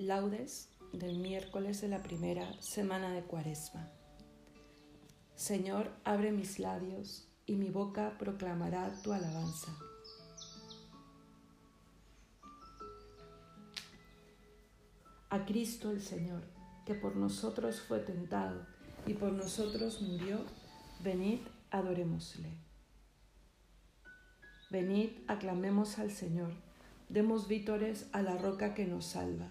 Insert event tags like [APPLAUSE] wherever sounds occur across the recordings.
Laudes del miércoles de la primera semana de Cuaresma. Señor, abre mis labios y mi boca proclamará tu alabanza. A Cristo el Señor, que por nosotros fue tentado y por nosotros murió, venid, adorémosle. Venid, aclamemos al Señor, demos vítores a la roca que nos salva.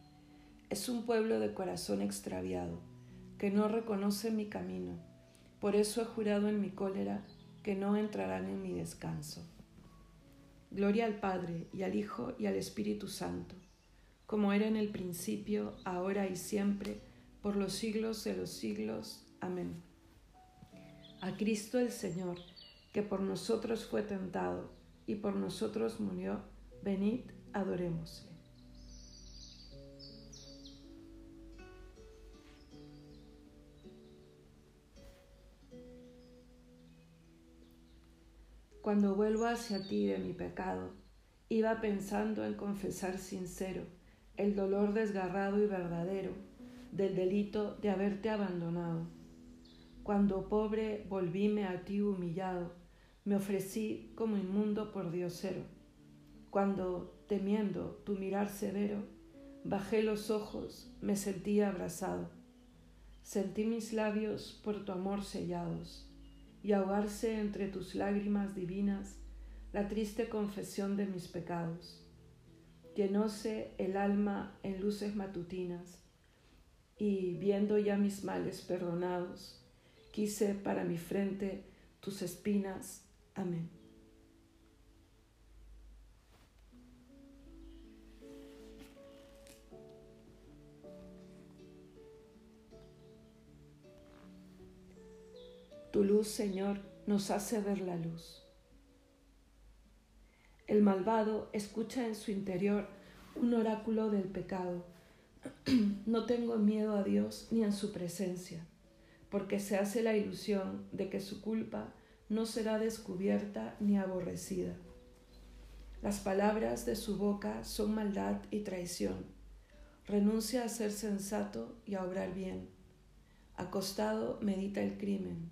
es un pueblo de corazón extraviado, que no reconoce mi camino. Por eso he jurado en mi cólera que no entrarán en mi descanso. Gloria al Padre y al Hijo y al Espíritu Santo, como era en el principio, ahora y siempre, por los siglos de los siglos. Amén. A Cristo el Señor, que por nosotros fue tentado y por nosotros murió, venid, adorémosle. Cuando vuelvo hacia ti de mi pecado, iba pensando en confesar sincero el dolor desgarrado y verdadero del delito de haberte abandonado. Cuando pobre volvíme a ti humillado, me ofrecí como inmundo por diosero. Cuando, temiendo tu mirar severo, bajé los ojos, me sentí abrazado. Sentí mis labios por tu amor sellados y ahogarse entre tus lágrimas divinas la triste confesión de mis pecados. Llenóse el alma en luces matutinas y, viendo ya mis males perdonados, quise para mi frente tus espinas. Amén. Tu luz, Señor, nos hace ver la luz. El malvado escucha en su interior un oráculo del pecado. No tengo miedo a Dios ni en su presencia, porque se hace la ilusión de que su culpa no será descubierta ni aborrecida. Las palabras de su boca son maldad y traición. Renuncia a ser sensato y a obrar bien. Acostado medita el crimen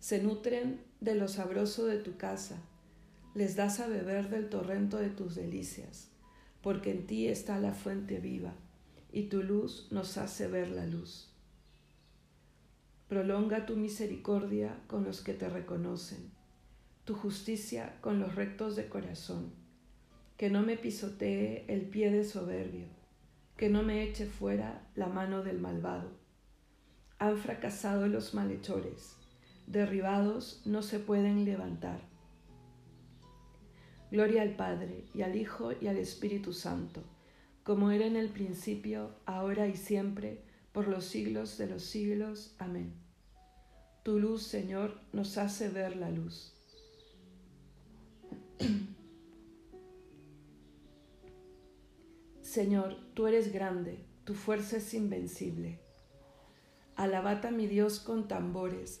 se nutren de lo sabroso de tu casa, les das a beber del torrento de tus delicias, porque en ti está la fuente viva, y tu luz nos hace ver la luz. Prolonga tu misericordia con los que te reconocen, tu justicia con los rectos de corazón, que no me pisotee el pie de soberbio, que no me eche fuera la mano del malvado. Han fracasado los malhechores derribados no se pueden levantar. Gloria al Padre, y al Hijo, y al Espíritu Santo, como era en el principio, ahora y siempre, por los siglos de los siglos. Amén. Tu luz, Señor, nos hace ver la luz. [CLEARS THROAT] Señor, tú eres grande, tu fuerza es invencible. Alabad a mi Dios con tambores,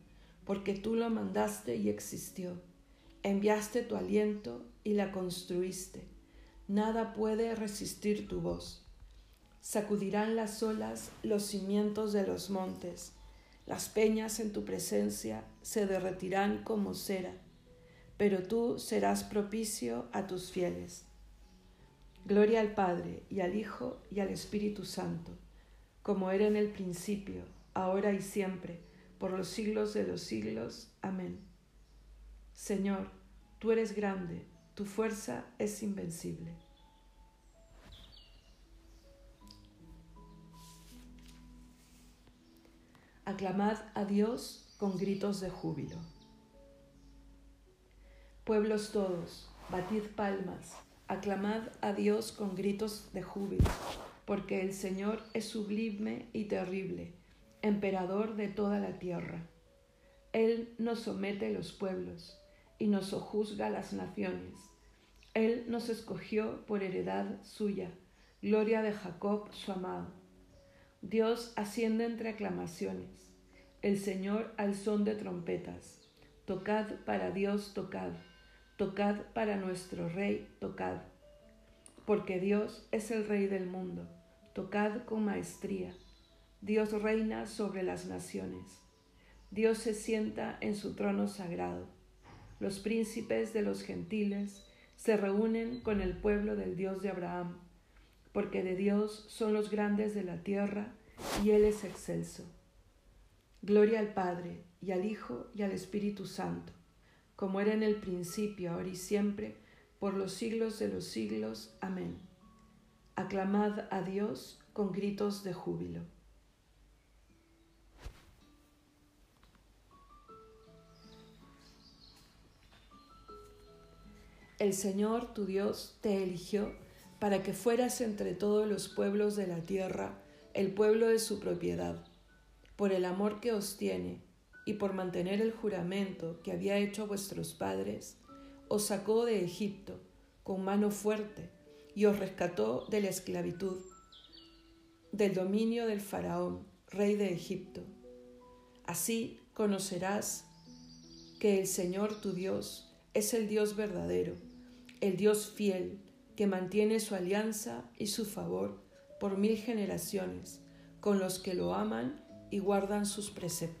porque tú lo mandaste y existió. Enviaste tu aliento y la construiste. Nada puede resistir tu voz. Sacudirán las olas los cimientos de los montes. Las peñas en tu presencia se derretirán como cera pero tú serás propicio a tus fieles. Gloria al Padre y al Hijo y al Espíritu Santo, como era en el principio, ahora y siempre, por los siglos de los siglos. Amén. Señor, tú eres grande, tu fuerza es invencible. Aclamad a Dios con gritos de júbilo. Pueblos todos, batid palmas, aclamad a Dios con gritos de júbilo, porque el Señor es sublime y terrible, emperador de toda la tierra. Él nos somete los pueblos y nos sojuzga las naciones. Él nos escogió por heredad suya, gloria de Jacob su amado. Dios asciende entre aclamaciones, el Señor al son de trompetas. Tocad para Dios, tocad Tocad para nuestro Rey, tocad. Porque Dios es el Rey del mundo. Tocad con maestría. Dios reina sobre las naciones. Dios se sienta en su trono sagrado. Los príncipes de los gentiles se reúnen con el pueblo del Dios de Abraham, porque de Dios son los grandes de la tierra y Él es excelso. Gloria al Padre y al Hijo y al Espíritu Santo como era en el principio, ahora y siempre, por los siglos de los siglos. Amén. Aclamad a Dios con gritos de júbilo. El Señor tu Dios te eligió para que fueras entre todos los pueblos de la tierra el pueblo de su propiedad, por el amor que os tiene y por mantener el juramento que había hecho vuestros padres, os sacó de Egipto con mano fuerte y os rescató de la esclavitud, del dominio del faraón, rey de Egipto. Así conocerás que el Señor tu Dios es el Dios verdadero, el Dios fiel, que mantiene su alianza y su favor por mil generaciones con los que lo aman y guardan sus preceptos.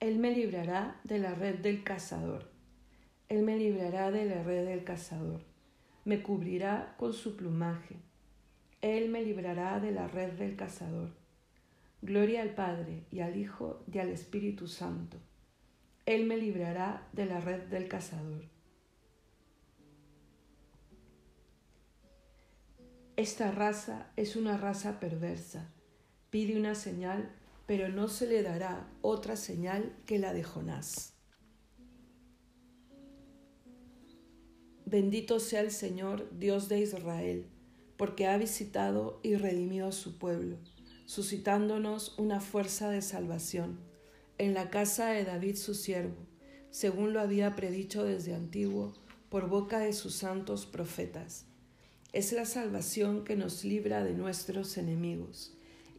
Él me librará de la red del cazador. Él me librará de la red del cazador. Me cubrirá con su plumaje. Él me librará de la red del cazador. Gloria al Padre y al Hijo y al Espíritu Santo. Él me librará de la red del cazador. Esta raza es una raza perversa. Pide una señal pero no se le dará otra señal que la de Jonás. Bendito sea el Señor, Dios de Israel, porque ha visitado y redimió a su pueblo, suscitándonos una fuerza de salvación en la casa de David su siervo, según lo había predicho desde antiguo por boca de sus santos profetas, Es la salvación que nos libra de nuestros enemigos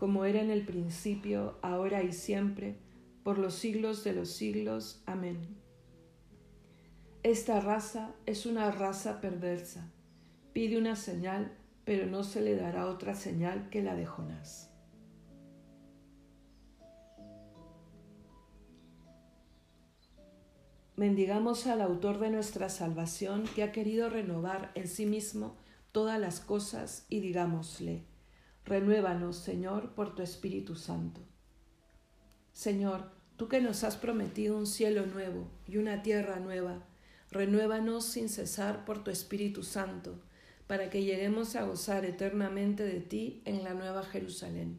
como era en el principio, ahora y siempre, por los siglos de los siglos. Amén. Esta raza es una raza perversa Pide una señal, pero no se le dará otra señal que la de Jonás. Bendigamos al autor de nuestra salvación que ha querido renovar en sí mismo todas las cosas y digámosle, renuévanos, Señor, por tu Espíritu Santo. Señor, tú que nos has prometido un cielo nuevo y una tierra nueva, renuévanos sin cesar por tu Espíritu Santo para que lleguemos a gozar eternamente de ti en la nueva Jerusalén.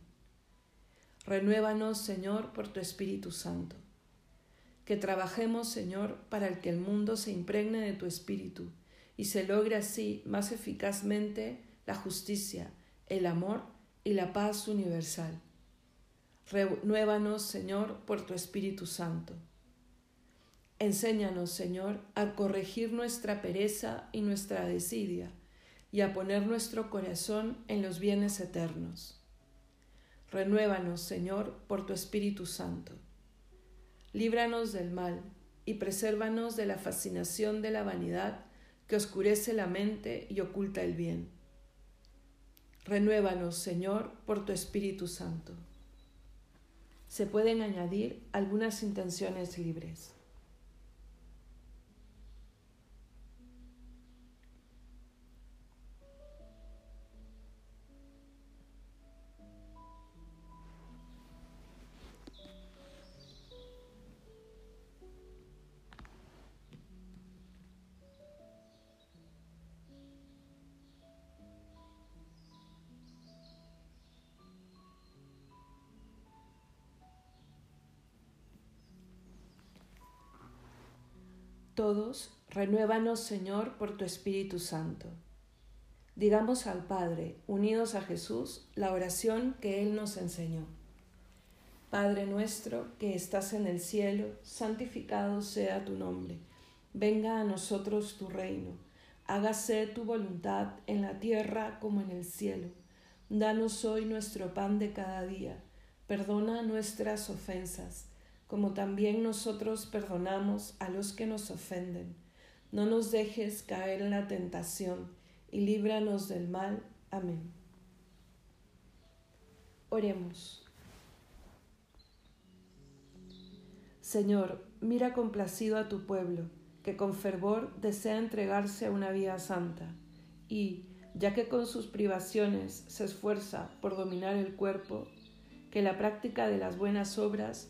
Renuévanos, Señor, por tu Espíritu Santo. Que trabajemos, Señor, para que el mundo se impregne de tu Espíritu y se logre así más eficazmente la justicia, el amor y la paz universal. Renuévanos, Señor, por tu Espíritu Santo. Enséñanos, Señor, a corregir nuestra pereza y nuestra desidia y a poner nuestro corazón en los bienes eternos. Renuévanos, Señor, por tu Espíritu Santo. Líbranos del mal y presérvanos de la fascinación de la vanidad que oscurece la mente y oculta el bien. Renuévanos, Señor, por tu Espíritu Santo. Se pueden añadir algunas intenciones libres. Todos, renuévanos, Señor, por tu Espíritu Santo. Digamos al Padre, unidos a Jesús, la oración que Él nos enseñó. Padre nuestro que estás en el cielo, santificado sea tu nombre. Venga a nosotros tu reino. Hágase tu voluntad en la tierra como en el cielo. Danos hoy nuestro pan de cada día. Perdona nuestras ofensas como también nosotros perdonamos a los que nos ofenden. No nos dejes caer en la tentación y líbranos del mal. Amén. Oremos. Señor, mira complacido a tu pueblo, que con fervor desea entregarse a una vida santa, y, ya que con sus privaciones se esfuerza por dominar el cuerpo, que la práctica de las buenas obras